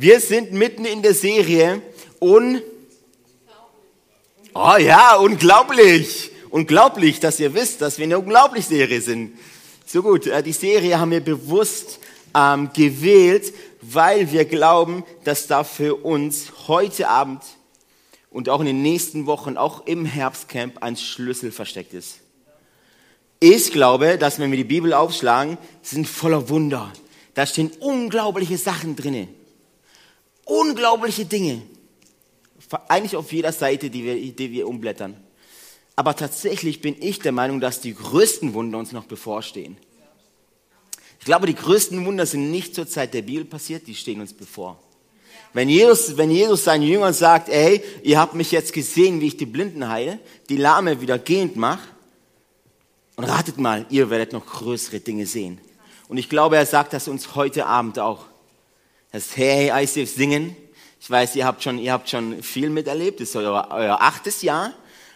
Wir sind mitten in der Serie und Oh ja, unglaublich. Unglaublich, dass ihr wisst, dass wir eine unglaubliche Serie sind. So gut, äh, die Serie haben wir bewusst ähm, gewählt, weil wir glauben, dass da für uns heute Abend und auch in den nächsten Wochen, auch im Herbstcamp, ein Schlüssel versteckt ist. Ich glaube, dass wenn wir die Bibel aufschlagen, sind voller Wunder. Da stehen unglaubliche Sachen drinne. Unglaubliche Dinge. Eigentlich auf jeder Seite, die wir, die wir umblättern. Aber tatsächlich bin ich der Meinung, dass die größten Wunder uns noch bevorstehen. Ich glaube, die größten Wunder sind nicht zur Zeit der Bibel passiert, die stehen uns bevor. Wenn Jesus, wenn Jesus seinen Jüngern sagt, ey, ihr habt mich jetzt gesehen, wie ich die Blinden heile, die Lahme wieder gehend mache, und ratet mal, ihr werdet noch größere Dinge sehen. Und ich glaube, er sagt das uns heute Abend auch. Das Hey ICF singen. Ich weiß, ihr habt schon, ihr habt schon viel miterlebt. Das ist euer, euer achtes Jahr.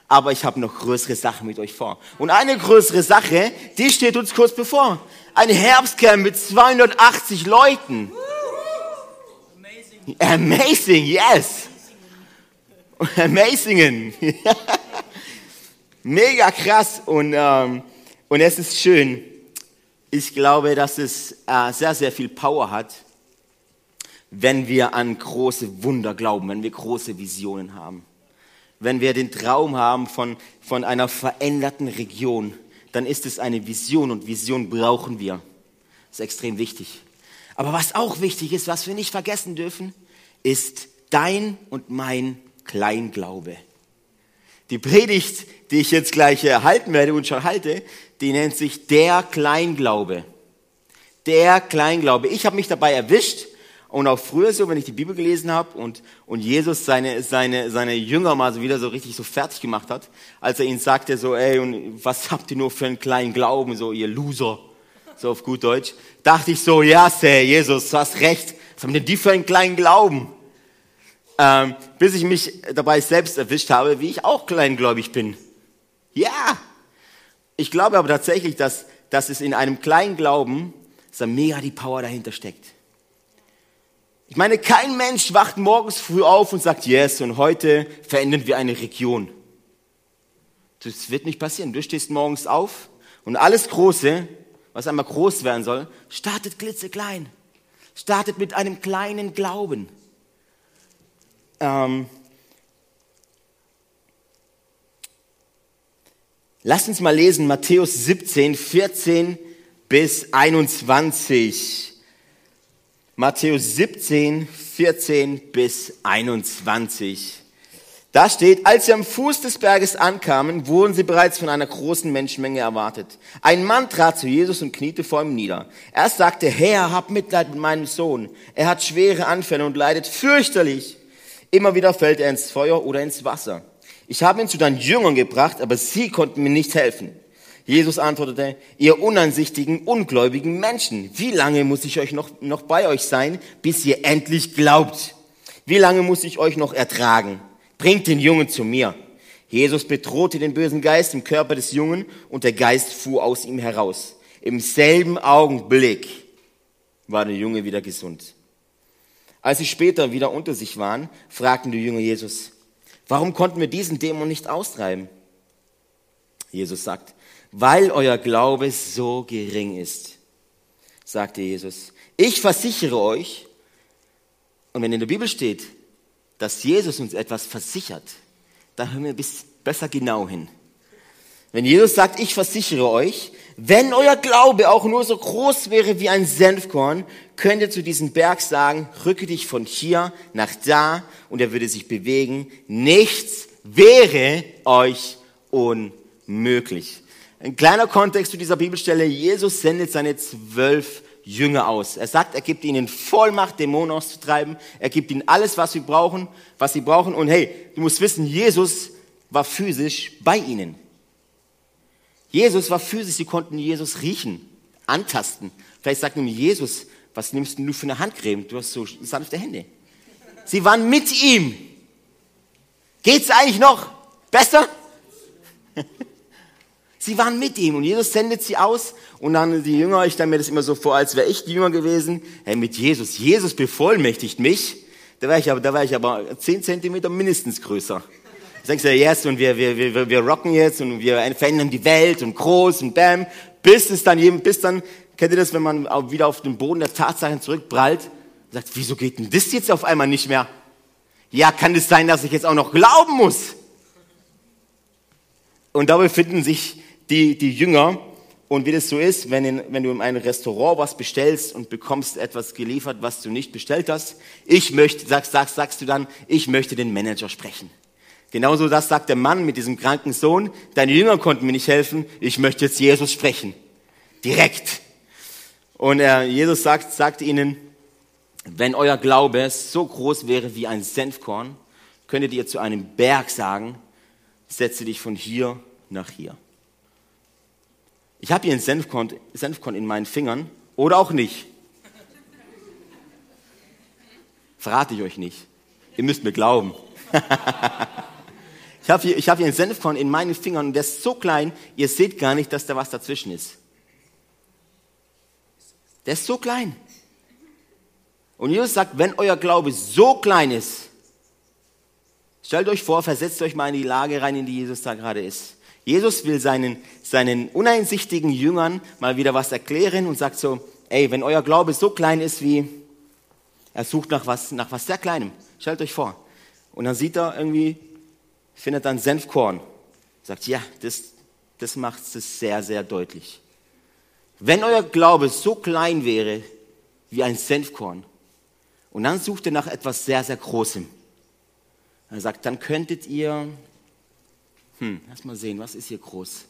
Aber ich habe noch größere Sachen mit euch vor. Und eine größere Sache, die steht uns kurz bevor. Ein Herbstcamp mit 280 Leuten. Amazing, Amazing yes. Amazingen. Mega krass. Und, ähm, und es ist schön. Ich glaube, dass es äh, sehr, sehr viel Power hat, wenn wir an große Wunder glauben, wenn wir große Visionen haben. Wenn wir den Traum haben von, von einer veränderten Region, dann ist es eine Vision und Vision brauchen wir. Das ist extrem wichtig. Aber was auch wichtig ist, was wir nicht vergessen dürfen, ist dein und mein Kleinglaube. Die Predigt, die ich jetzt gleich halten werde und schon halte, die nennt sich der Kleinglaube. Der Kleinglaube. Ich habe mich dabei erwischt und auch früher so, wenn ich die Bibel gelesen habe und, und Jesus seine, seine, seine Jünger mal so wieder so richtig so fertig gemacht hat, als er ihnen sagte so, ey, und was habt ihr nur für einen kleinen Glauben, so ihr Loser, so auf gut Deutsch, dachte ich so, ja, Sir, Jesus, du hast recht, was haben denn die für einen kleinen Glauben? ähm, bis ich mich dabei selbst erwischt habe, wie ich auch kleingläubig bin. Ja, ich glaube aber tatsächlich, dass, dass es in einem kleinen Glauben, dass da mega die Power dahinter steckt. Ich meine, kein Mensch wacht morgens früh auf und sagt, yes, und heute verändern wir eine Region. Das wird nicht passieren. Du stehst morgens auf und alles Große, was einmal groß werden soll, startet klitzeklein. Startet mit einem kleinen Glauben. Ähm, lasst uns mal lesen, Matthäus 17, 14 bis 21. Matthäus 17, 14 bis 21. Da steht, als sie am Fuß des Berges ankamen, wurden sie bereits von einer großen Menschenmenge erwartet. Ein Mann trat zu Jesus und kniete vor ihm nieder. Er sagte, Herr, hab Mitleid mit meinem Sohn. Er hat schwere Anfälle und leidet fürchterlich. Immer wieder fällt er ins Feuer oder ins Wasser. Ich habe ihn zu deinen Jüngern gebracht, aber sie konnten mir nicht helfen. Jesus antwortete, ihr unansichtigen, ungläubigen Menschen, wie lange muss ich euch noch, noch bei euch sein, bis ihr endlich glaubt? Wie lange muss ich euch noch ertragen? Bringt den Jungen zu mir. Jesus bedrohte den bösen Geist im Körper des Jungen und der Geist fuhr aus ihm heraus. Im selben Augenblick war der Junge wieder gesund. Als sie später wieder unter sich waren, fragten die Jünger Jesus, warum konnten wir diesen Dämon nicht austreiben? Jesus sagt, weil euer Glaube so gering ist, sagte Jesus. Ich versichere euch, und wenn in der Bibel steht, dass Jesus uns etwas versichert, dann hören wir bisschen besser genau hin. Wenn Jesus sagt, ich versichere euch, wenn euer Glaube auch nur so groß wäre wie ein Senfkorn, könnt ihr zu diesem Berg sagen, rücke dich von hier nach da und er würde sich bewegen. Nichts wäre euch unmöglich. Ein kleiner Kontext zu dieser Bibelstelle. Jesus sendet seine zwölf Jünger aus. Er sagt, er gibt ihnen Vollmacht, Dämonen auszutreiben. Er gibt ihnen alles, was sie brauchen, was sie brauchen. Und hey, du musst wissen, Jesus war physisch bei ihnen. Jesus war physisch, sie konnten Jesus riechen, antasten. Vielleicht sagt nun Jesus, was nimmst du für eine Handcreme? Du hast so sanfte Hände. Sie waren mit ihm. Geht's eigentlich noch besser? Sie waren mit ihm und Jesus sendet sie aus und dann die Jünger, ich stelle mir das immer so vor, als wäre ich die Jünger gewesen. Hey, mit Jesus, Jesus bevollmächtigt mich. Da wäre ich aber, da wäre ich aber zehn Zentimeter mindestens größer. Da denkst du, yes, und wir, wir, wir, wir rocken jetzt und wir verändern die Welt und groß und bam. Bis es dann, bis dann, kennt ihr das, wenn man wieder auf den Boden der Tatsachen zurückprallt und sagt, wieso geht denn das jetzt auf einmal nicht mehr? Ja, kann es sein, dass ich jetzt auch noch glauben muss? Und da befinden sich die, die Jünger. Und wie das so ist, wenn, in, wenn du in einem Restaurant was bestellst und bekommst etwas geliefert, was du nicht bestellt hast, ich möchte, sagst, sagst, sagst du dann, ich möchte den Manager sprechen. Genauso das sagt der Mann mit diesem kranken Sohn. Deine Jünger konnten mir nicht helfen. Ich möchte jetzt Jesus sprechen. Direkt. Und äh, Jesus sagt, sagt ihnen, wenn euer Glaube so groß wäre wie ein Senfkorn, könntet ihr zu einem Berg sagen, setze dich von hier nach hier. Ich habe hier ein Senfkorn, Senfkorn in meinen Fingern oder auch nicht. Verrate ich euch nicht. Ihr müsst mir glauben. ich habe hier, hab hier ein Senfkorn in meinen Fingern und der ist so klein, ihr seht gar nicht, dass da was dazwischen ist. Der ist so klein. Und Jesus sagt, wenn euer Glaube so klein ist, stellt euch vor, versetzt euch mal in die Lage rein, in die Jesus da gerade ist. Jesus will seinen, seinen uneinsichtigen Jüngern mal wieder was erklären und sagt so, ey, wenn euer Glaube so klein ist wie, er sucht nach was, nach was sehr Kleinem. Stellt euch vor. Und dann sieht er irgendwie, findet dann Senfkorn. Sagt, ja, das, das macht es sehr, sehr deutlich. Wenn euer Glaube so klein wäre wie ein Senfkorn, und dann sucht er nach etwas sehr, sehr Großem. Er sagt, dann könntet ihr hm, lass mal sehen, was ist hier groß?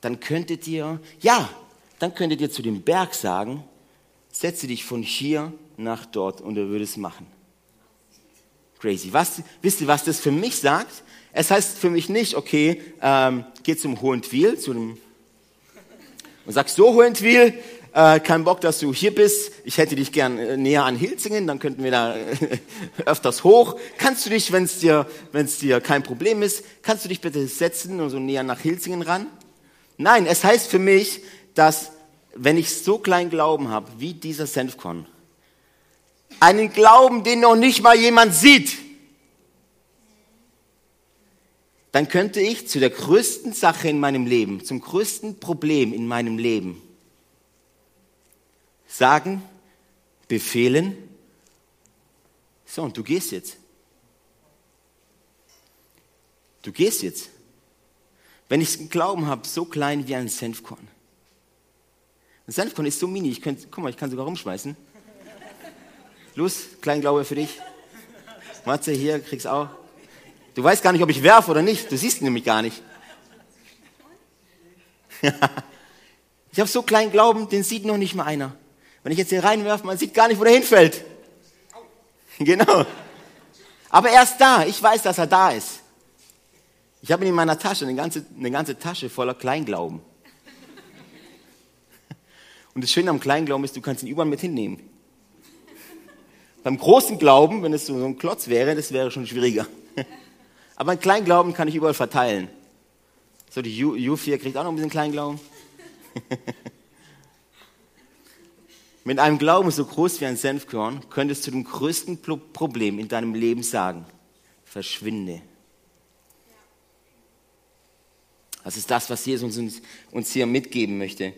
Dann könntet ihr, ja, dann könntet ihr zu dem Berg sagen, setze dich von hier nach dort und er würde es machen. Crazy. Was, wisst ihr, was das für mich sagt? Es heißt für mich nicht, okay, ähm, geh zum Hohentwiel, zu dem, und sagst so Hohentwiel, äh, kein Bock, dass du hier bist. Ich hätte dich gern äh, näher an Hilzingen, dann könnten wir da äh, öfters hoch. Kannst du dich, wenn es dir, wenn's dir kein Problem ist, kannst du dich bitte setzen und so näher nach Hilzingen ran? Nein, es heißt für mich, dass wenn ich so klein Glauben habe, wie dieser Senfkorn, einen Glauben, den noch nicht mal jemand sieht, dann könnte ich zu der größten Sache in meinem Leben, zum größten Problem in meinem Leben, sagen, befehlen, so und du gehst jetzt. Du gehst jetzt. Wenn ich einen Glauben habe, so klein wie ein Senfkorn. Ein Senfkorn ist so mini, ich könnte, guck mal, ich kann sogar rumschmeißen. Los, klein Glaube für dich. Matze, hier, kriegst auch. Du weißt gar nicht, ob ich werfe oder nicht. Du siehst ihn nämlich gar nicht. ich habe so kleinen Glauben, den sieht noch nicht mal einer. Wenn ich jetzt hier reinwerfe, man sieht gar nicht, wo der hinfällt. Genau. Aber er ist da. Ich weiß, dass er da ist. Ich habe ihn in meiner Tasche, eine ganze, eine ganze Tasche voller Kleinglauben. Und das Schöne am Kleinglauben ist, du kannst ihn überall mit hinnehmen. Beim großen Glauben, wenn es so ein Klotz wäre, das wäre schon schwieriger. Aber ein Kleinglauben kann ich überall verteilen. So, die U, U4 kriegt auch noch ein bisschen Kleinglauben. Mit einem Glauben so groß wie ein Senfkorn könntest du dem größten Problem in deinem Leben sagen, verschwinde. Das ist das, was Jesus uns, uns hier mitgeben möchte.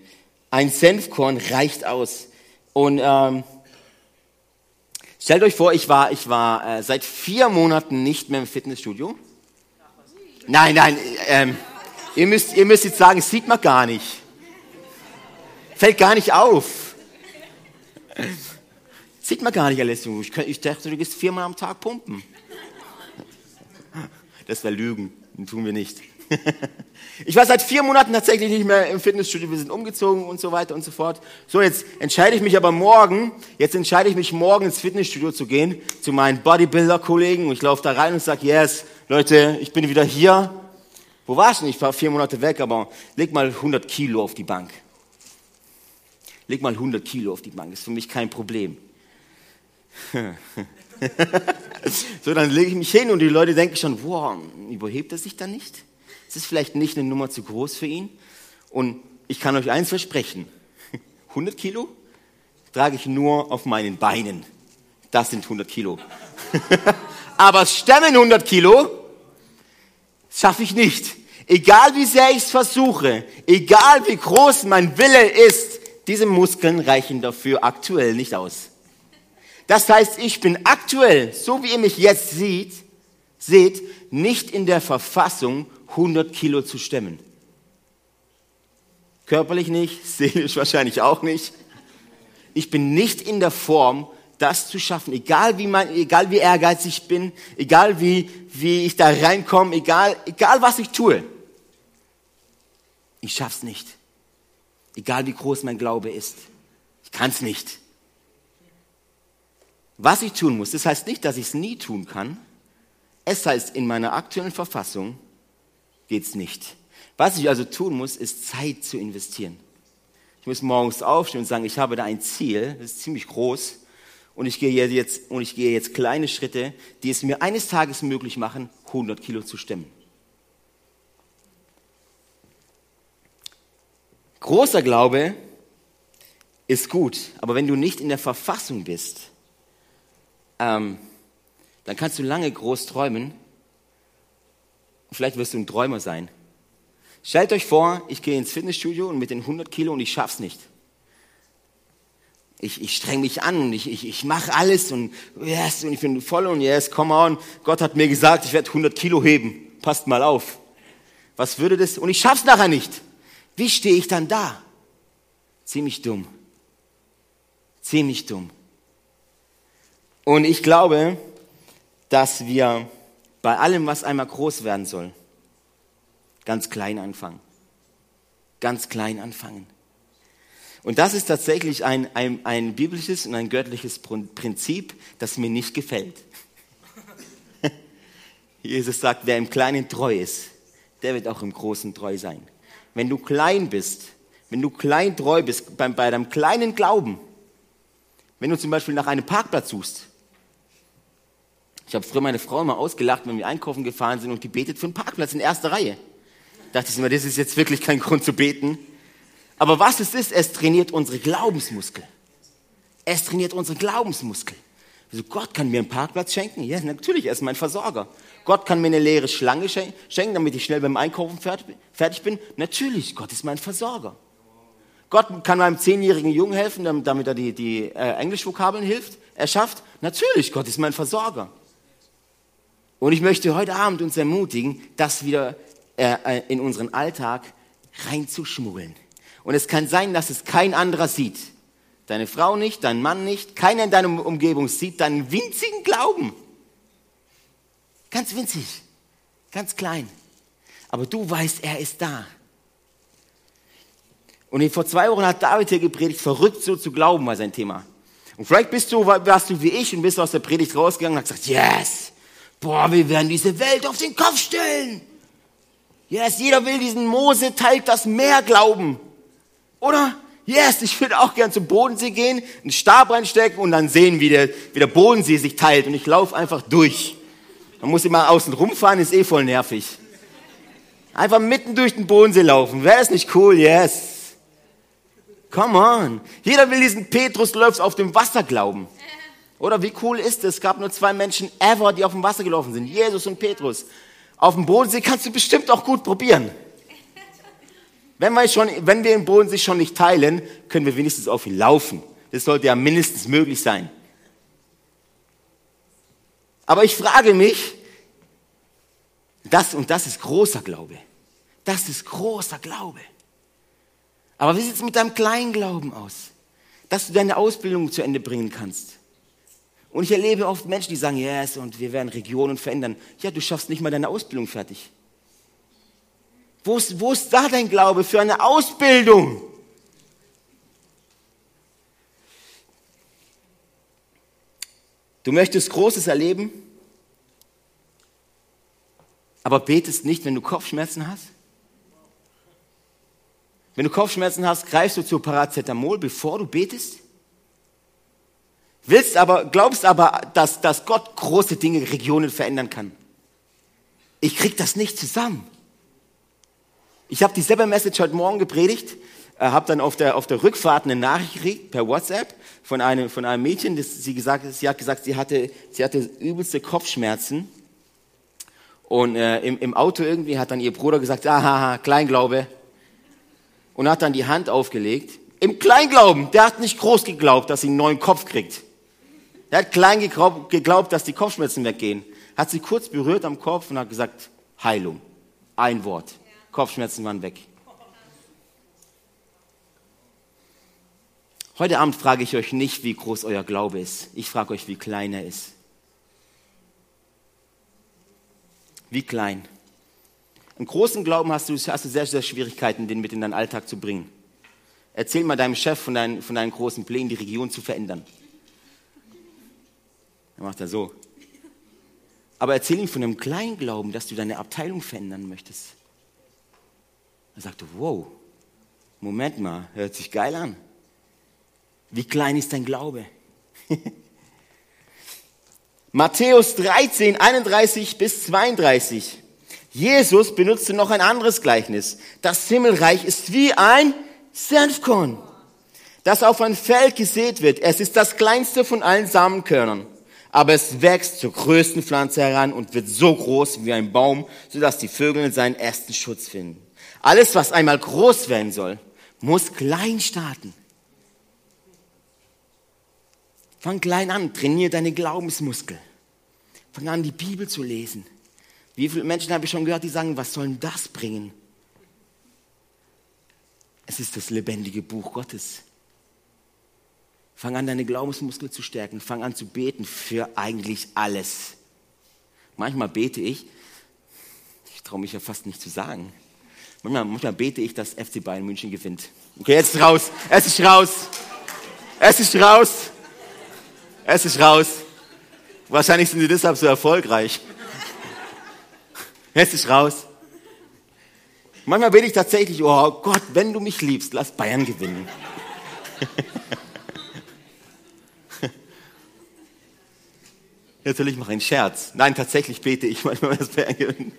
Ein Senfkorn reicht aus. Und ähm, stellt euch vor, ich war, ich war äh, seit vier Monaten nicht mehr im Fitnessstudio. Nein, nein, ähm, ihr, müsst, ihr müsst jetzt sagen, sieht man gar nicht. Fällt gar nicht auf. Sieht man gar nicht alles. Ich, ich dachte, du gehst viermal am Tag pumpen. Das wäre Lügen. Das tun wir nicht. Ich war seit vier Monaten tatsächlich nicht mehr im Fitnessstudio. Wir sind umgezogen und so weiter und so fort. So, jetzt entscheide ich mich aber morgen, jetzt entscheide ich mich morgen ins Fitnessstudio zu gehen, zu meinen Bodybuilder-Kollegen. Und ich laufe da rein und sage, yes, Leute, ich bin wieder hier. Wo warst du? Ich war vier Monate weg, aber leg mal 100 Kilo auf die Bank leg mal 100 Kilo auf die Bank, ist für mich kein Problem. so, dann lege ich mich hin und die Leute denken schon, wow, überhebt er sich da nicht? Ist es vielleicht nicht eine Nummer zu groß für ihn? Und ich kann euch eins versprechen. 100 Kilo trage ich nur auf meinen Beinen. Das sind 100 Kilo. Aber stemmen 100 Kilo schaffe ich nicht. Egal wie sehr ich es versuche, egal wie groß mein Wille ist, diese Muskeln reichen dafür aktuell nicht aus. Das heißt, ich bin aktuell, so wie ihr mich jetzt seht, seht, nicht in der Verfassung, 100 Kilo zu stemmen. Körperlich nicht, seelisch wahrscheinlich auch nicht. Ich bin nicht in der Form, das zu schaffen, egal wie, mein, egal wie ehrgeizig ich bin, egal wie, wie ich da reinkomme, egal, egal was ich tue. Ich schaff's nicht. Egal wie groß mein Glaube ist. Ich kann's nicht. Was ich tun muss, das heißt nicht, dass ich es nie tun kann. Es heißt, in meiner aktuellen Verfassung geht's nicht. Was ich also tun muss, ist Zeit zu investieren. Ich muss morgens aufstehen und sagen, ich habe da ein Ziel, das ist ziemlich groß, und ich gehe jetzt, und ich gehe jetzt kleine Schritte, die es mir eines Tages möglich machen, 100 Kilo zu stemmen. Großer Glaube ist gut, aber wenn du nicht in der Verfassung bist, ähm, dann kannst du lange groß träumen. Vielleicht wirst du ein Träumer sein. Stellt euch vor, ich gehe ins Fitnessstudio und mit den 100 Kilo und ich schaff's nicht. Ich, ich streng mich an und ich, ich, ich mache alles und yes, und ich bin voll und yes, come on. Gott hat mir gesagt, ich werde 100 Kilo heben. Passt mal auf. Was würde das? Und ich schaff's nachher nicht. Wie stehe ich dann da? Ziemlich dumm. Ziemlich dumm. Und ich glaube, dass wir bei allem, was einmal groß werden soll, ganz klein anfangen. Ganz klein anfangen. Und das ist tatsächlich ein, ein, ein biblisches und ein göttliches Prinzip, das mir nicht gefällt. Jesus sagt, wer im Kleinen treu ist, der wird auch im Großen treu sein wenn du klein bist, wenn du klein treu bist, bei, bei deinem kleinen Glauben, wenn du zum Beispiel nach einem Parkplatz suchst. Ich habe früher meine Frau immer ausgelacht, wenn wir einkaufen gefahren sind und die betet für einen Parkplatz in erster Reihe. Da dachte ich immer, das ist jetzt wirklich kein Grund zu beten. Aber was es ist, es trainiert unsere Glaubensmuskel. Es trainiert unsere Glaubensmuskel. Also Gott kann mir einen Parkplatz schenken? Ja, natürlich, er ist mein Versorger. Gott kann mir eine leere Schlange schenken, damit ich schnell beim Einkaufen fertig bin. Natürlich, Gott ist mein Versorger. Gott kann meinem zehnjährigen Jungen helfen, damit er die, die äh, Englischvokabeln hilft, erschafft. Natürlich, Gott ist mein Versorger. Und ich möchte heute Abend uns ermutigen, das wieder äh, äh, in unseren Alltag reinzuschmuggeln. Und es kann sein, dass es kein anderer sieht. Deine Frau nicht, dein Mann nicht, keiner in deiner Umgebung sieht deinen winzigen Glauben. Ganz winzig, ganz klein. Aber du weißt, er ist da. Und vor zwei Wochen hat David hier gepredigt, verrückt so zu glauben war sein Thema. Und vielleicht bist du, warst du wie ich und bist aus der Predigt rausgegangen und hast gesagt, yes, boah, wir werden diese Welt auf den Kopf stellen. Yes, jeder will diesen Mose teilt das Meer glauben. Oder? Yes, ich würde auch gern zum Bodensee gehen, einen Stab reinstecken und dann sehen, wie der, wie der Bodensee sich teilt. Und ich laufe einfach durch. Man muss immer außen rumfahren, ist eh voll nervig. Einfach mitten durch den Bodensee laufen. Wäre das nicht cool? Yes. Come on. Jeder will diesen Petrus läuft auf dem Wasser glauben. Oder wie cool ist es? Es gab nur zwei Menschen ever, die auf dem Wasser gelaufen sind. Jesus und Petrus. Auf dem Bodensee kannst du bestimmt auch gut probieren. Wenn wir, schon, wenn wir den Bodensee schon nicht teilen, können wir wenigstens auf ihn laufen. Das sollte ja mindestens möglich sein. Aber ich frage mich, das und das ist großer Glaube. Das ist großer Glaube. Aber wie sieht es mit deinem kleinen Glauben aus? Dass du deine Ausbildung zu Ende bringen kannst. Und ich erlebe oft Menschen, die sagen, yes, und wir werden Regionen verändern. Ja, du schaffst nicht mal deine Ausbildung fertig. Wo ist, wo ist da dein Glaube für eine Ausbildung? Du möchtest Großes erleben, aber betest nicht, wenn du Kopfschmerzen hast? Wenn du Kopfschmerzen hast, greifst du zu Paracetamol, bevor du betest? Willst aber, glaubst aber, dass, dass Gott große Dinge, Regionen verändern kann. Ich krieg das nicht zusammen. Ich habe dieselbe Message heute Morgen gepredigt, äh, habe dann auf der, auf der Rückfahrt eine Nachricht gekriegt per WhatsApp von einem, von einem Mädchen, das sie, gesagt, sie hat gesagt, sie hatte, sie hatte übelste Kopfschmerzen. Und äh, im, im Auto irgendwie hat dann ihr Bruder gesagt, aha, Kleinglaube. Und hat dann die Hand aufgelegt. Im Kleinglauben, der hat nicht groß geglaubt, dass sie einen neuen Kopf kriegt. Er hat klein geglaubt, geglaubt, dass die Kopfschmerzen weggehen. Hat sie kurz berührt am Kopf und hat gesagt, Heilung. Ein Wort. Kopfschmerzen waren weg. Heute Abend frage ich euch nicht, wie groß euer Glaube ist. Ich frage euch, wie klein er ist. Wie klein. Einen großen Glauben hast du, hast du sehr, sehr Schwierigkeiten, den mit in deinen Alltag zu bringen. Erzähl mal deinem Chef von deinen, von deinen großen Plänen, die Region zu verändern. Dann macht er so. Aber erzähl ihm von einem kleinen Glauben, dass du deine Abteilung verändern möchtest. Er sagte, wow, Moment mal, hört sich geil an. Wie klein ist dein Glaube? Matthäus 13, 31 bis 32. Jesus benutzte noch ein anderes Gleichnis. Das Himmelreich ist wie ein Senfkorn, das auf ein Feld gesät wird. Es ist das kleinste von allen Samenkörnern. Aber es wächst zur größten Pflanze heran und wird so groß wie ein Baum, sodass die Vögel in seinen ersten Schutz finden. Alles, was einmal groß werden soll, muss klein starten. Fang klein an, trainiere deine Glaubensmuskel. Fang an, die Bibel zu lesen. Wie viele Menschen habe ich schon gehört, die sagen, was soll denn das bringen? Es ist das lebendige Buch Gottes. Fang an, deine Glaubensmuskel zu stärken. Fang an zu beten für eigentlich alles. Manchmal bete ich, ich traue mich ja fast nicht zu sagen. Manchmal, manchmal bete ich, dass FC Bayern München gewinnt. Okay, jetzt ist raus. Es ist raus. Es ist raus. Es ist raus. Wahrscheinlich sind sie deshalb so erfolgreich. Es ist raus. Manchmal bete ich tatsächlich, oh Gott, wenn du mich liebst, lass Bayern gewinnen. Natürlich mache ich einen Scherz. Nein, tatsächlich bete ich manchmal, dass Bayern gewinnt.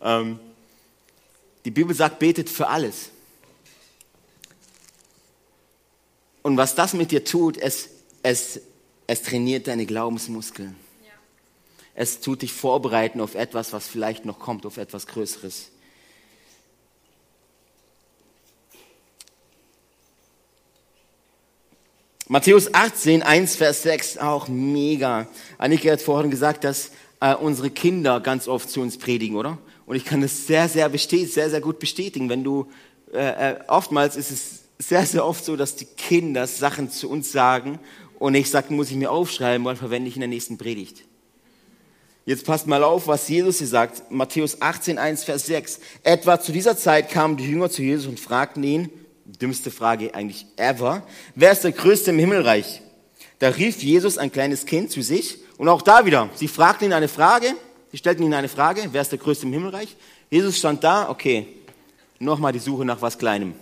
ähm, die Bibel sagt, betet für alles. Und was das mit dir tut, es, es, es trainiert deine Glaubensmuskeln. Ja. Es tut dich vorbereiten auf etwas, was vielleicht noch kommt, auf etwas Größeres. Matthäus 18, 1, Vers 6, auch mega. Annika hat vorhin gesagt, dass äh, unsere Kinder ganz oft zu uns predigen, oder? Und ich kann das sehr, sehr, sehr, sehr gut bestätigen. Wenn du, äh, äh oftmals ist es sehr, sehr oft so, dass die Kinder Sachen zu uns sagen und ich sage, muss ich mir aufschreiben, weil verwende ich in der nächsten Predigt. Jetzt passt mal auf, was Jesus hier sagt. Matthäus 18, 1, Vers 6. Etwa zu dieser Zeit kamen die Jünger zu Jesus und fragten ihn, dümmste Frage eigentlich ever, wer ist der Größte im Himmelreich? Da rief Jesus ein kleines Kind zu sich und auch da wieder, sie fragten ihn eine Frage, sie stellten ihn eine Frage, wer ist der Größte im Himmelreich? Jesus stand da, okay, nochmal die Suche nach was Kleinem.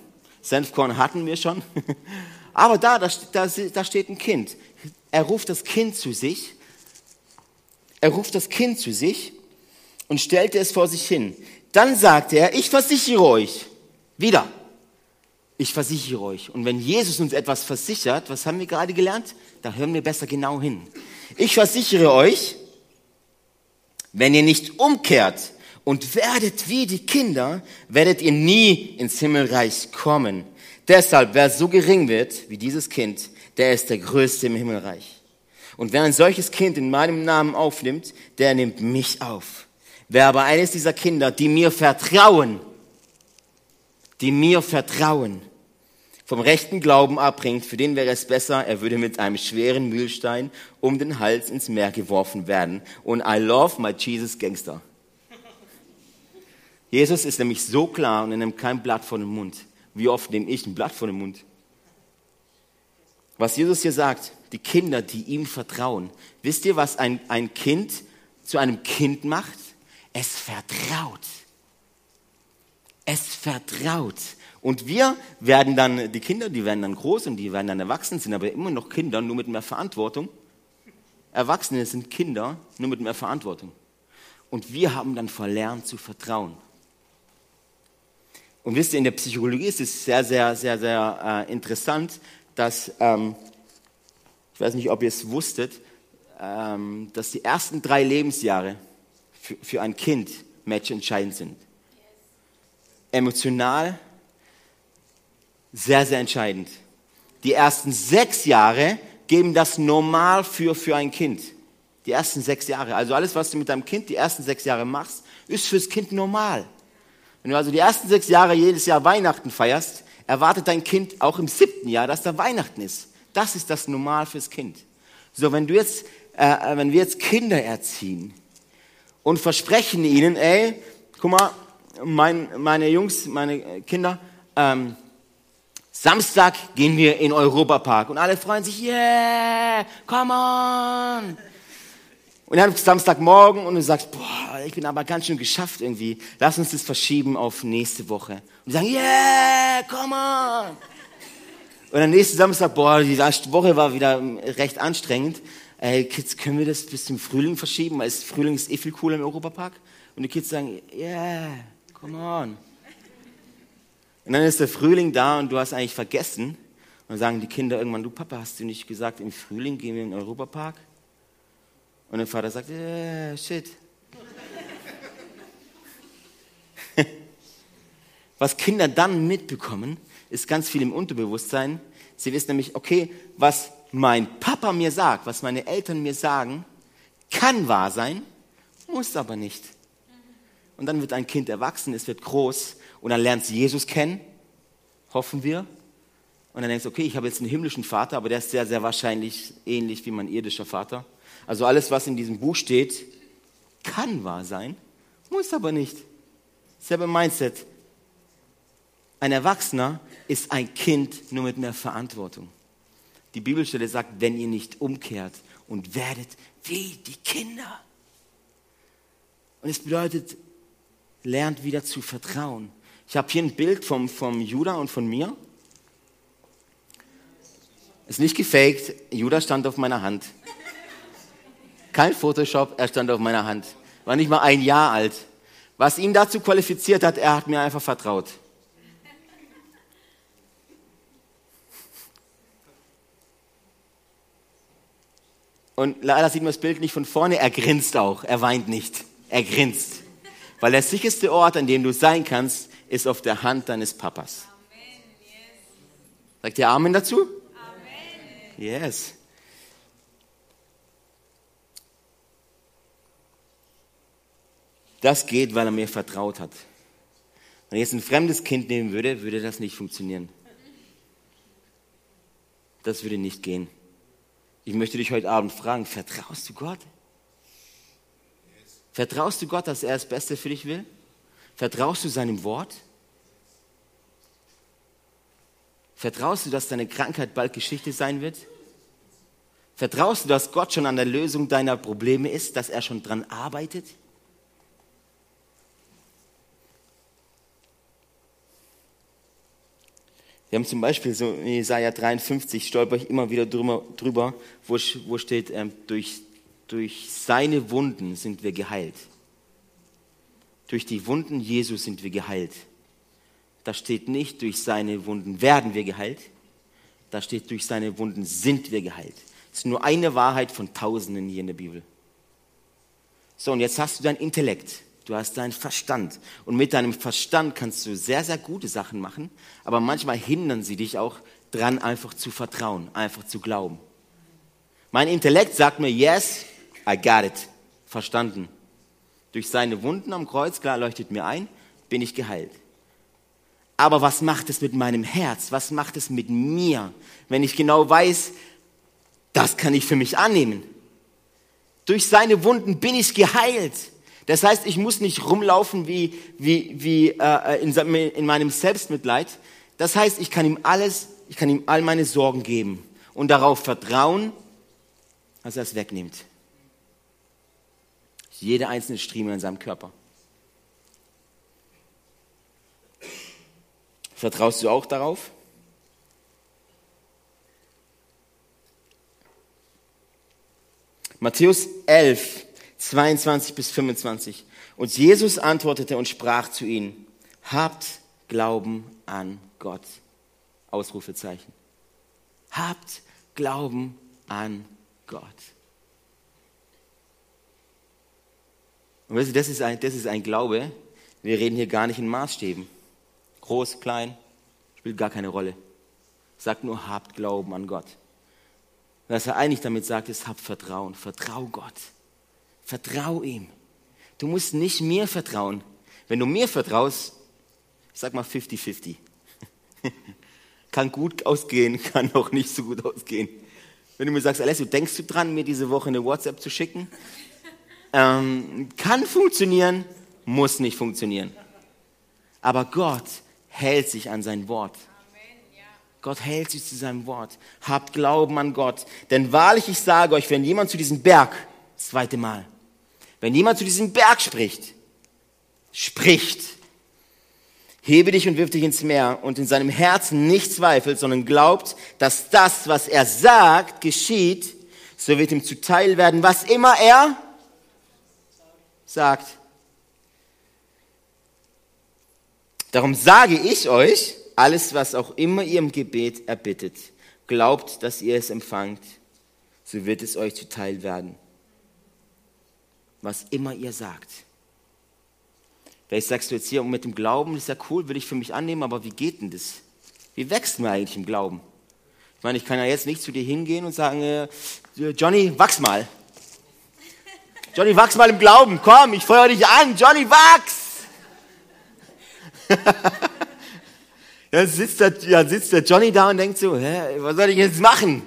Senfkorn hatten wir schon. Aber da, da, da steht ein Kind. Er ruft das Kind zu sich. Er ruft das Kind zu sich und stellte es vor sich hin. Dann sagte er, ich versichere euch. Wieder. Ich versichere euch. Und wenn Jesus uns etwas versichert, was haben wir gerade gelernt? Da hören wir besser genau hin. Ich versichere euch, wenn ihr nicht umkehrt und werdet wie die Kinder, werdet ihr nie ins Himmelreich kommen. Deshalb, wer so gering wird wie dieses Kind, der ist der Größte im Himmelreich. Und wer ein solches Kind in meinem Namen aufnimmt, der nimmt mich auf. Wer aber eines dieser Kinder, die mir vertrauen, die mir vertrauen, vom rechten Glauben abbringt, für den wäre es besser, er würde mit einem schweren Mühlstein um den Hals ins Meer geworfen werden. Und I love my Jesus Gangster. Jesus ist nämlich so klar und er nimmt kein Blatt von dem Mund. Wie oft nehme ich ein Blatt von dem Mund? Was Jesus hier sagt, die Kinder, die ihm vertrauen. Wisst ihr, was ein, ein Kind zu einem Kind macht? Es vertraut. Es vertraut. Und wir werden dann, die Kinder, die werden dann groß und die werden dann erwachsen, sind aber immer noch Kinder, nur mit mehr Verantwortung. Erwachsene sind Kinder, nur mit mehr Verantwortung. Und wir haben dann verlernt zu vertrauen. Und wisst ihr, in der Psychologie ist es sehr, sehr, sehr, sehr äh, interessant, dass, ähm, ich weiß nicht, ob ihr es wusstet, ähm, dass die ersten drei Lebensjahre für, für ein Kind matchentscheidend sind. Emotional sehr, sehr entscheidend. Die ersten sechs Jahre geben das normal für, für ein Kind. Die ersten sechs Jahre. Also alles, was du mit deinem Kind die ersten sechs Jahre machst, ist fürs Kind normal. Wenn du also die ersten sechs Jahre jedes Jahr Weihnachten feierst, erwartet dein Kind auch im siebten Jahr, dass da Weihnachten ist. Das ist das Normal fürs Kind. So, wenn du jetzt, äh, wenn wir jetzt Kinder erziehen und versprechen ihnen, ey, guck mal, mein, meine Jungs, meine Kinder, ähm, Samstag gehen wir in Europapark und alle freuen sich, yeah, come on. Und dann Samstagmorgen und du sagst, boah, ich bin aber ganz schön geschafft irgendwie. Lass uns das verschieben auf nächste Woche. Und die sagen, yeah, come on. Und dann nächsten Samstag, boah, die Woche war wieder recht anstrengend. Ey, Kids, können wir das bis zum Frühling verschieben? Weil Frühling ist eh viel cooler im Europapark. Und die Kids sagen, yeah, come on. Und dann ist der Frühling da und du hast eigentlich vergessen. Und dann sagen die Kinder irgendwann, du Papa, hast du nicht gesagt, im Frühling gehen wir in den Europapark? Und der Vater sagt, yeah, shit. was Kinder dann mitbekommen, ist ganz viel im Unterbewusstsein. Sie wissen nämlich, okay, was mein Papa mir sagt, was meine Eltern mir sagen, kann wahr sein, muss aber nicht. Und dann wird ein Kind erwachsen, es wird groß und dann lernt es Jesus kennen, hoffen wir. Und dann denkst du, okay, ich habe jetzt einen himmlischen Vater, aber der ist sehr, sehr wahrscheinlich ähnlich wie mein irdischer Vater. Also alles, was in diesem Buch steht, kann wahr sein, muss aber nicht. Selbe Mindset. Ein Erwachsener ist ein Kind nur mit mehr Verantwortung. Die Bibelstelle sagt, wenn ihr nicht umkehrt und werdet wie die Kinder. Und es bedeutet, lernt wieder zu vertrauen. Ich habe hier ein Bild vom, vom Judah und von mir. Ist nicht gefaked. Judah stand auf meiner Hand. Kein Photoshop, er stand auf meiner Hand. War nicht mal ein Jahr alt. Was ihn dazu qualifiziert hat, er hat mir einfach vertraut. Und leider sieht man das Bild nicht von vorne, er grinst auch, er weint nicht, er grinst. Weil der sicherste Ort, an dem du sein kannst, ist auf der Hand deines Papas. Sagt ihr Amen dazu? Amen. Yes. Das geht, weil er mir vertraut hat. Wenn ich jetzt ein fremdes Kind nehmen würde, würde das nicht funktionieren. Das würde nicht gehen. Ich möchte dich heute Abend fragen, vertraust du Gott? Vertraust du Gott, dass er das Beste für dich will? Vertraust du seinem Wort? Vertraust du, dass deine Krankheit bald Geschichte sein wird? Vertraust du, dass Gott schon an der Lösung deiner Probleme ist, dass er schon dran arbeitet? Wir haben zum Beispiel so in Jesaja 53, stolper ich immer wieder drüber, wo, wo steht, ähm, durch, durch seine Wunden sind wir geheilt. Durch die Wunden Jesu sind wir geheilt. Da steht nicht, durch seine Wunden werden wir geheilt. Da steht, durch seine Wunden sind wir geheilt. Das ist nur eine Wahrheit von Tausenden hier in der Bibel. So, und jetzt hast du dein Intellekt. Du hast deinen Verstand. Und mit deinem Verstand kannst du sehr, sehr gute Sachen machen, aber manchmal hindern sie dich auch dran, einfach zu vertrauen, einfach zu glauben. Mein Intellekt sagt mir, yes, I got it. Verstanden. Durch seine Wunden am Kreuz, klar leuchtet mir ein, bin ich geheilt. Aber was macht es mit meinem Herz? Was macht es mit mir, wenn ich genau weiß, das kann ich für mich annehmen? Durch seine Wunden bin ich geheilt. Das heißt, ich muss nicht rumlaufen wie, wie, wie äh, in, in meinem Selbstmitleid. Das heißt, ich kann ihm alles, ich kann ihm all meine Sorgen geben und darauf vertrauen, dass er es wegnimmt. Jede einzelne Strieme in seinem Körper. Vertraust du auch darauf? Matthäus 11, 22 bis 25. Und Jesus antwortete und sprach zu ihnen, habt Glauben an Gott. Ausrufezeichen. Habt Glauben an Gott. Und weißt du, das ist, ein, das ist ein Glaube. Wir reden hier gar nicht in Maßstäben. Groß, klein, spielt gar keine Rolle. Sagt nur, habt Glauben an Gott. Was er eigentlich damit sagt, ist, habt Vertrauen. Vertrau Gott. Vertrau ihm. Du musst nicht mir vertrauen. Wenn du mir vertraust, sag mal 50-50. kann gut ausgehen, kann auch nicht so gut ausgehen. Wenn du mir sagst, Alessio, denkst du dran, mir diese Woche eine WhatsApp zu schicken? Ähm, kann funktionieren, muss nicht funktionieren. Aber Gott hält sich an sein Wort. Gott hält sich zu seinem Wort. Habt Glauben an Gott. Denn wahrlich, ich sage euch, wenn jemand zu diesem Berg, das zweite Mal, wenn jemand zu diesem Berg spricht, spricht, hebe dich und wirf dich ins Meer und in seinem Herzen nicht zweifelt, sondern glaubt, dass das, was er sagt, geschieht, so wird ihm zuteil werden, was immer er sagt. Darum sage ich euch, alles, was auch immer ihr im Gebet erbittet, glaubt, dass ihr es empfangt, so wird es euch zuteil werden. Was immer ihr sagt. Vielleicht sagst du jetzt hier, mit dem Glauben, das ist ja cool, will ich für mich annehmen, aber wie geht denn das? Wie wächst man eigentlich im Glauben? Ich meine, ich kann ja jetzt nicht zu dir hingehen und sagen, äh, Johnny, wachs mal. Johnny, wachs mal im Glauben. Komm, ich feuer dich an. Johnny, wachs! dann, sitzt der, dann sitzt der Johnny da und denkt so, hä, was soll ich jetzt machen?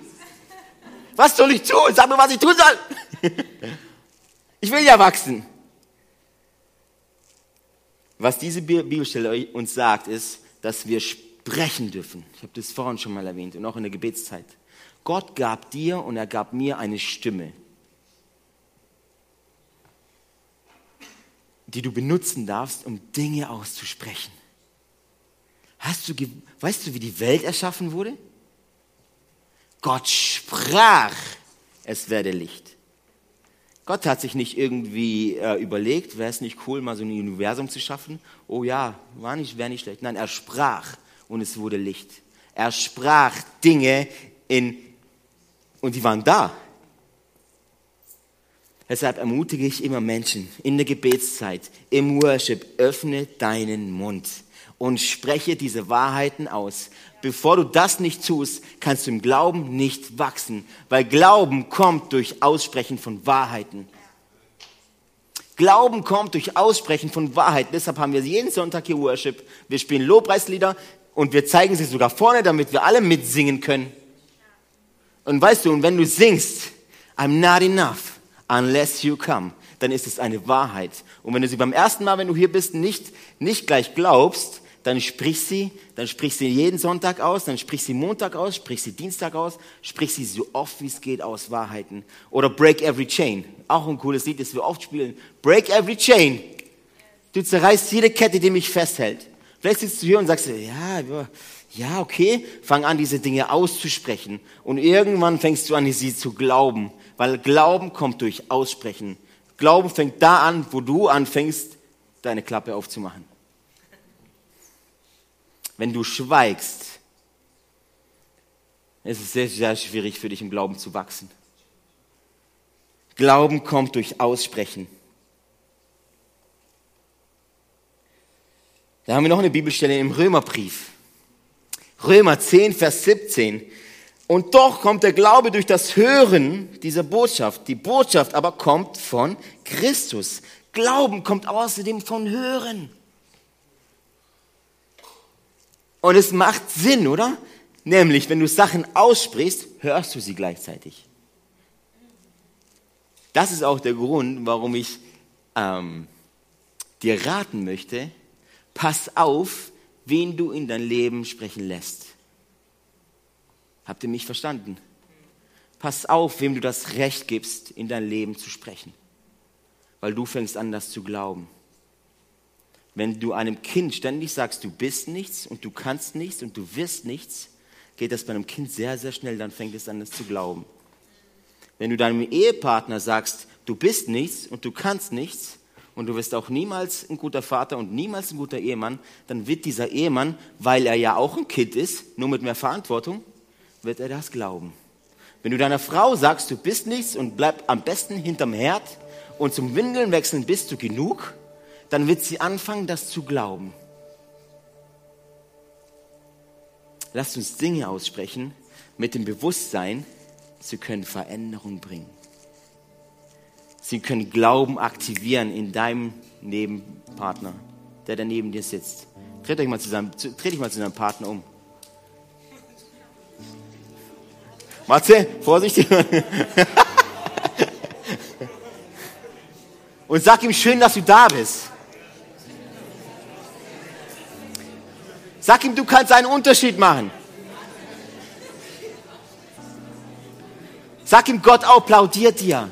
Was soll ich tun? Sag mir, was ich tun soll. ich will ja wachsen. Was diese Bibelstelle uns sagt, ist, dass wir sprechen dürfen. Ich habe das vorhin schon mal erwähnt und auch in der Gebetszeit. Gott gab dir und er gab mir eine Stimme, die du benutzen darfst, um Dinge auszusprechen. Hast du, weißt du, wie die Welt erschaffen wurde? Gott sprach, es werde Licht. Gott hat sich nicht irgendwie äh, überlegt, wäre es nicht cool, mal so ein Universum zu schaffen? Oh ja, war nicht, wäre nicht schlecht. Nein, er sprach und es wurde Licht. Er sprach Dinge in, und die waren da. Deshalb ermutige ich immer Menschen in der Gebetszeit, im Worship, öffne deinen Mund und spreche diese Wahrheiten aus. Bevor du das nicht tust, kannst du im Glauben nicht wachsen, weil Glauben kommt durch Aussprechen von Wahrheiten. Glauben kommt durch Aussprechen von Wahrheiten. Deshalb haben wir jeden Sonntag hier Worship. Wir spielen Lobpreislieder und wir zeigen sie sogar vorne, damit wir alle mitsingen können. Und weißt du, und wenn du singst, I'm not enough unless you come, dann ist es eine Wahrheit. Und wenn du sie beim ersten Mal, wenn du hier bist, nicht, nicht gleich glaubst, dann sprich sie, dann sprich sie jeden Sonntag aus, dann sprich sie Montag aus, sprich sie Dienstag aus, sprich sie so oft wie es geht aus Wahrheiten. Oder Break Every Chain, auch ein cooles Lied, das wir oft spielen. Break Every Chain. Du zerreißt jede Kette, die mich festhält. Vielleicht sitzt du hier und sagst, ja, ja, okay, fang an, diese Dinge auszusprechen. Und irgendwann fängst du an, sie zu glauben. Weil Glauben kommt durch Aussprechen. Glauben fängt da an, wo du anfängst, deine Klappe aufzumachen wenn du schweigst, ist es sehr, sehr schwierig für dich im Glauben zu wachsen. Glauben kommt durch Aussprechen. Da haben wir noch eine Bibelstelle im Römerbrief. Römer 10, Vers 17. Und doch kommt der Glaube durch das Hören dieser Botschaft. Die Botschaft aber kommt von Christus. Glauben kommt außerdem von Hören. Und es macht Sinn, oder? Nämlich, wenn du Sachen aussprichst, hörst du sie gleichzeitig. Das ist auch der Grund, warum ich ähm, dir raten möchte, pass auf, wen du in dein Leben sprechen lässt. Habt ihr mich verstanden? Pass auf, wem du das Recht gibst, in dein Leben zu sprechen. Weil du fängst an, das zu glauben. Wenn du einem Kind ständig sagst, du bist nichts und du kannst nichts und du wirst nichts, geht das bei einem Kind sehr, sehr schnell, dann fängt es an, es zu glauben. Wenn du deinem Ehepartner sagst, du bist nichts und du kannst nichts und du wirst auch niemals ein guter Vater und niemals ein guter Ehemann, dann wird dieser Ehemann, weil er ja auch ein Kind ist, nur mit mehr Verantwortung, wird er das glauben. Wenn du deiner Frau sagst, du bist nichts und bleib am besten hinterm Herd und zum Windeln wechseln bist du genug, dann wird sie anfangen, das zu glauben. Lasst uns Dinge aussprechen mit dem Bewusstsein, sie können Veränderung bringen. Sie können Glauben aktivieren in deinem Nebenpartner, der da neben dir sitzt. Dreht euch mal zusammen, dreh dich mal zu deinem Partner um. Matze, vorsichtig. Und sag ihm schön, dass du da bist. Sag ihm, du kannst einen Unterschied machen. Sag ihm, Gott applaudiert dir.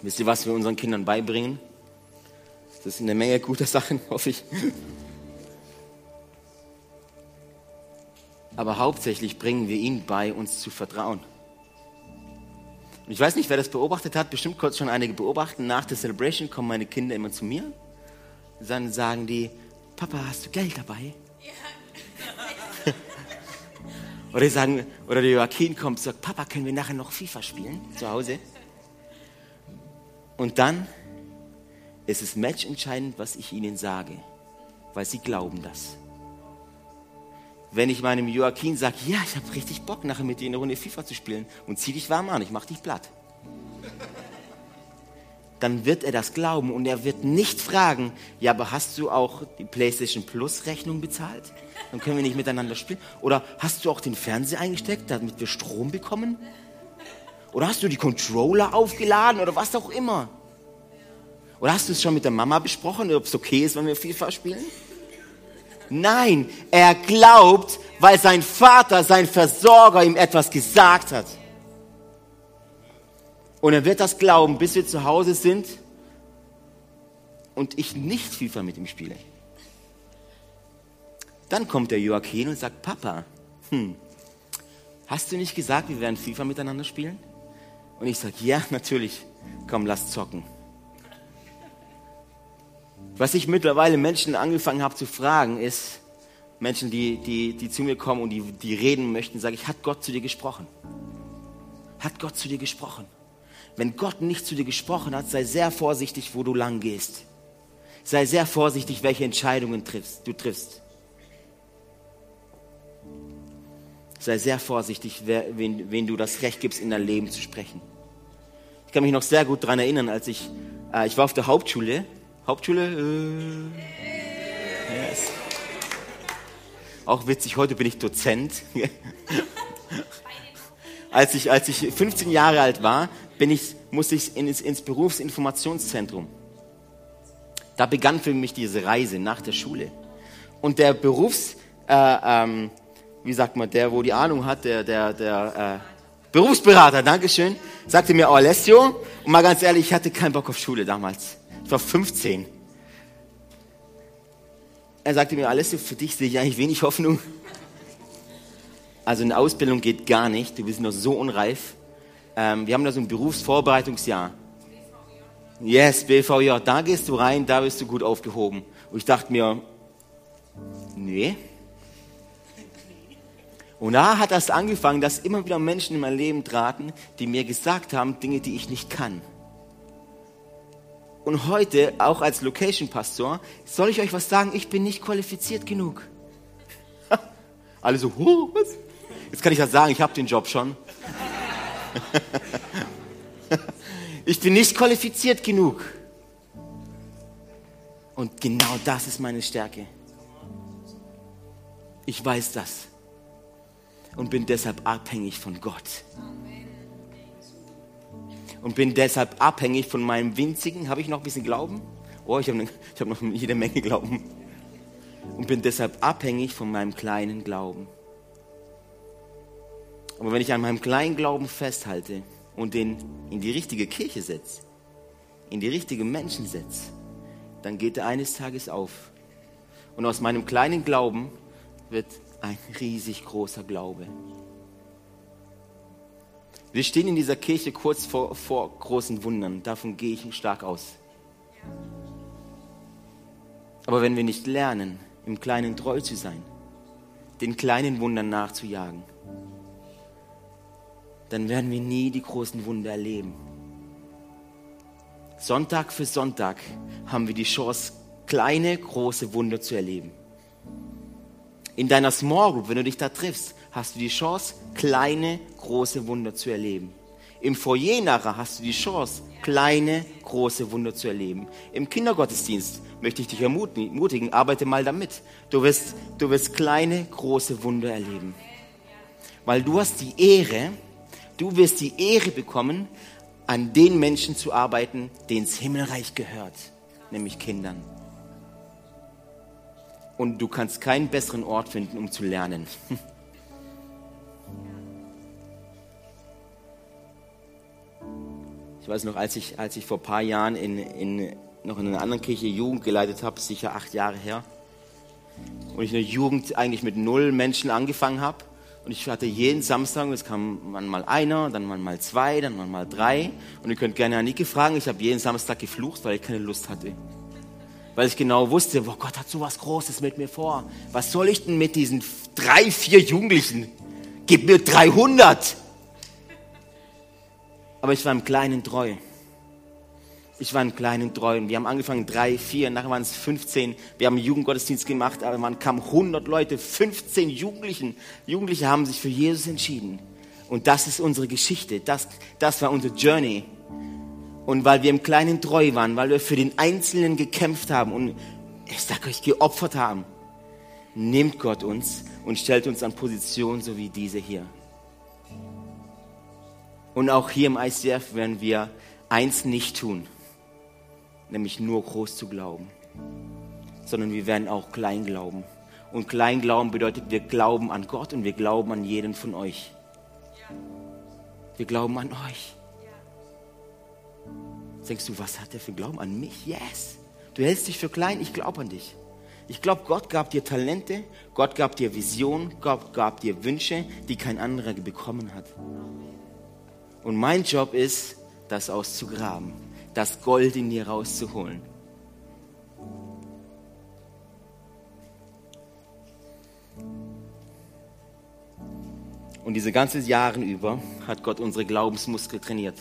Wisst ihr, was wir unseren Kindern beibringen? Das ist eine Menge guter Sachen, hoffe ich. Aber hauptsächlich bringen wir ihnen bei, uns zu vertrauen. Und ich weiß nicht, wer das beobachtet hat, bestimmt kurz schon einige beobachten. Nach der Celebration kommen meine Kinder immer zu mir. Dann sagen die, Papa, hast du Geld dabei? Ja. oder, die sagen, oder der Joaquin kommt und sagt, Papa, können wir nachher noch FIFA spielen zu Hause? Und dann ist es matchentscheidend, was ich ihnen sage, weil sie glauben das. Wenn ich meinem Joaquin sage, ja, ich habe richtig Bock, nachher mit dir eine Runde FIFA zu spielen und zieh dich warm an, ich mach dich platt. Dann wird er das glauben und er wird nicht fragen, ja, aber hast du auch die PlayStation Plus Rechnung bezahlt? Dann können wir nicht miteinander spielen. Oder hast du auch den Fernseher eingesteckt, damit wir Strom bekommen? Oder hast du die Controller aufgeladen oder was auch immer? Oder hast du es schon mit der Mama besprochen, ob es okay ist, wenn wir FIFA spielen? Nein, er glaubt, weil sein Vater, sein Versorger ihm etwas gesagt hat. Und er wird das glauben, bis wir zu Hause sind und ich nicht FIFA mit ihm spiele. Dann kommt der Joachim und sagt, Papa, hm, hast du nicht gesagt, wir werden FIFA miteinander spielen? Und ich sage, ja, natürlich, komm, lass zocken. Was ich mittlerweile Menschen angefangen habe zu fragen, ist, Menschen, die, die, die zu mir kommen und die, die reden möchten, sage ich, hat Gott zu dir gesprochen? Hat Gott zu dir gesprochen? Wenn Gott nicht zu dir gesprochen hat, sei sehr vorsichtig, wo du lang gehst. Sei sehr vorsichtig, welche Entscheidungen triffst, du triffst. Sei sehr vorsichtig, wer, wen, wen du das Recht gibst, in dein Leben zu sprechen. Ich kann mich noch sehr gut daran erinnern, als ich, äh, ich war auf der Hauptschule. Hauptschule? Äh, yes. Auch witzig, heute bin ich Dozent. als, ich, als ich 15 Jahre alt war, bin ich, musste ich ins, ins Berufsinformationszentrum. Da begann für mich diese Reise nach der Schule. Und der Berufs, äh, ähm, wie sagt man, der, wo die Ahnung hat, der, der, der äh, Berufsberater, Dankeschön, sagte mir, oh Alessio, und mal ganz ehrlich, ich hatte keinen Bock auf Schule damals. Ich war 15. Er sagte mir, Alessio, für dich sehe ich eigentlich wenig Hoffnung. Also eine Ausbildung geht gar nicht, du bist noch so unreif. Ähm, wir haben da so ein Berufsvorbereitungsjahr. Yes, BVJ, da gehst du rein, da bist du gut aufgehoben. Und ich dachte mir, nee, und da hat das angefangen, dass immer wieder Menschen in mein Leben traten, die mir gesagt haben, Dinge, die ich nicht kann. Und heute, auch als Location-Pastor, soll ich euch was sagen, ich bin nicht qualifiziert genug. Alle so, huh, was? Jetzt kann ich das sagen, ich habe den Job schon. ich bin nicht qualifiziert genug. Und genau das ist meine Stärke. Ich weiß das und bin deshalb abhängig von Gott. Und bin deshalb abhängig von meinem winzigen, habe ich noch ein bisschen Glauben? Oh, ich habe ne, hab noch jede Menge Glauben. Und bin deshalb abhängig von meinem kleinen Glauben. Aber wenn ich an meinem kleinen Glauben festhalte und den in die richtige Kirche setze, in die richtigen Menschen setze, dann geht er eines Tages auf. Und aus meinem kleinen Glauben wird ein riesig großer Glaube. Wir stehen in dieser Kirche kurz vor, vor großen Wundern. Davon gehe ich stark aus. Aber wenn wir nicht lernen, im Kleinen treu zu sein, den kleinen Wundern nachzujagen, dann werden wir nie die großen Wunder erleben. Sonntag für Sonntag haben wir die Chance, kleine, große Wunder zu erleben. In deiner Small Group, wenn du dich da triffst, hast du die Chance, kleine, große Wunder zu erleben. Im Foyer nachher hast du die Chance, kleine, große Wunder zu erleben. Im Kindergottesdienst möchte ich dich ermutigen, arbeite mal damit. Du wirst, du wirst kleine, große Wunder erleben. Weil du hast die Ehre, du wirst die Ehre bekommen, an den Menschen zu arbeiten, denen das Himmelreich gehört, nämlich Kindern. Und du kannst keinen besseren Ort finden, um zu lernen. Ich weiß noch, als ich, als ich vor ein paar Jahren in, in, noch in einer anderen Kirche Jugend geleitet habe, sicher acht Jahre her, und ich in der Jugend eigentlich mit null Menschen angefangen habe. Und ich hatte jeden Samstag, es kam mal einer, dann mal zwei, dann mal drei. Und ihr könnt gerne Anike fragen, ich habe jeden Samstag geflucht, weil ich keine Lust hatte. Weil ich genau wusste, oh Gott hat so was Großes mit mir vor. Was soll ich denn mit diesen drei, vier Jugendlichen? Gib mir 300! Aber ich war im Kleinen treu. Ich war im Kleinen treu. Und wir haben angefangen drei, vier, nachher waren es 15. Wir haben einen Jugendgottesdienst gemacht, aber man kamen 100 Leute, 15 Jugendlichen. Jugendliche haben sich für Jesus entschieden. Und das ist unsere Geschichte. Das, das war unsere Journey. Und weil wir im Kleinen treu waren, weil wir für den Einzelnen gekämpft haben und ich sag euch, geopfert haben, nimmt Gott uns und stellt uns an Positionen so wie diese hier. Und auch hier im ICF werden wir eins nicht tun, nämlich nur groß zu glauben, sondern wir werden auch klein glauben. Und klein glauben bedeutet, wir glauben an Gott und wir glauben an jeden von euch. Wir glauben an euch. Denkst du, was hat er für Glauben an mich? Yes. Du hältst dich für klein, ich glaube an dich. Ich glaube, Gott gab dir Talente, Gott gab dir Visionen, Gott gab dir Wünsche, die kein anderer bekommen hat. Und mein Job ist, das auszugraben, das Gold in dir rauszuholen. Und diese ganzen Jahre über hat Gott unsere Glaubensmuskel trainiert.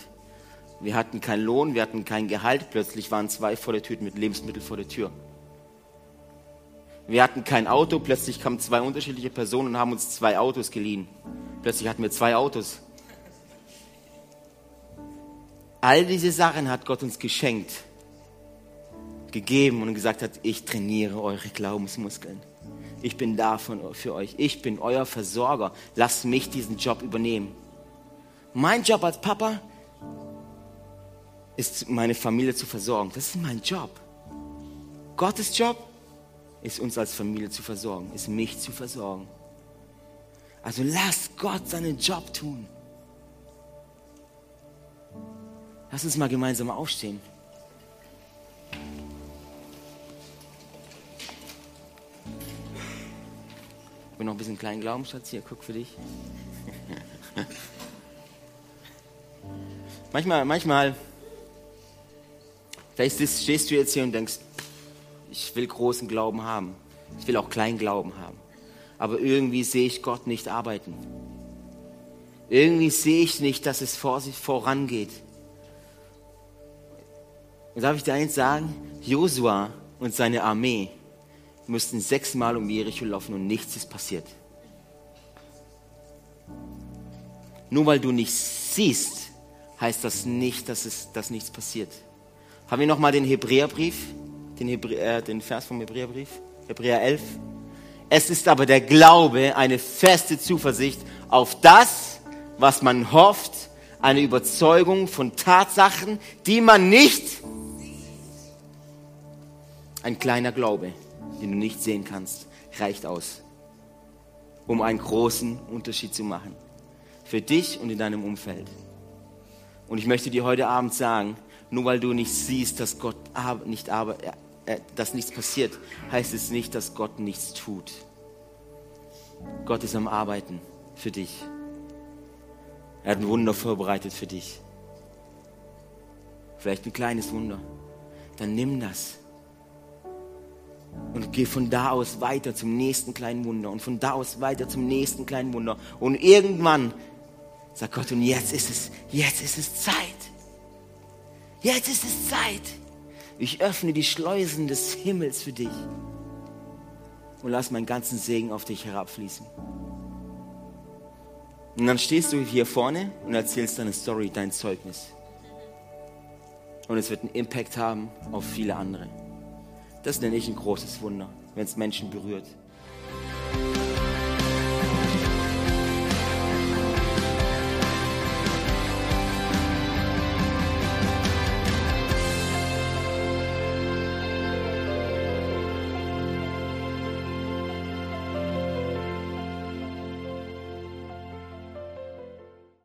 Wir hatten keinen Lohn, wir hatten kein Gehalt. Plötzlich waren zwei volle Tüten mit Lebensmitteln vor der Tür. Wir hatten kein Auto, plötzlich kamen zwei unterschiedliche Personen und haben uns zwei Autos geliehen. Plötzlich hatten wir zwei Autos. All diese Sachen hat Gott uns geschenkt, gegeben und gesagt hat, ich trainiere eure Glaubensmuskeln. Ich bin da für euch. Ich bin euer Versorger. Lasst mich diesen Job übernehmen. Mein Job als Papa ist, meine Familie zu versorgen. Das ist mein Job. Gottes Job ist, uns als Familie zu versorgen, ist mich zu versorgen. Also lasst Gott seinen Job tun. Lass uns mal gemeinsam aufstehen. Ich bin noch ein bisschen kleinen Glaubensschatz hier, guck für dich. manchmal, manchmal, vielleicht stehst du jetzt hier und denkst, ich will großen Glauben haben. Ich will auch kleinen Glauben haben. Aber irgendwie sehe ich Gott nicht arbeiten. Irgendwie sehe ich nicht, dass es vor sich vorangeht. Und darf ich dir eins sagen? Josua und seine Armee mussten sechsmal um Jericho laufen und nichts ist passiert. Nur weil du nichts siehst, heißt das nicht, dass, es, dass nichts passiert. Haben wir nochmal den Hebräerbrief, den, Hebrä äh, den Vers vom Hebräerbrief, Hebräer 11. Es ist aber der Glaube eine feste Zuversicht auf das, was man hofft, eine Überzeugung von Tatsachen, die man nicht ein kleiner Glaube, den du nicht sehen kannst, reicht aus, um einen großen Unterschied zu machen. Für dich und in deinem Umfeld. Und ich möchte dir heute Abend sagen, nur weil du nicht siehst, dass Gott nicht aber, äh, dass nichts passiert, heißt es nicht, dass Gott nichts tut. Gott ist am Arbeiten für dich. Er hat ein Wunder vorbereitet für dich. Vielleicht ein kleines Wunder. Dann nimm das. Und geh von da aus weiter zum nächsten kleinen Wunder. Und von da aus weiter zum nächsten kleinen Wunder. Und irgendwann sagt Gott, und jetzt ist es, jetzt ist es Zeit. Jetzt ist es Zeit. Ich öffne die Schleusen des Himmels für dich. Und lass meinen ganzen Segen auf dich herabfließen. Und dann stehst du hier vorne und erzählst deine Story, dein Zeugnis. Und es wird einen Impact haben auf viele andere. Das nenne ich ein großes Wunder, wenn es Menschen berührt.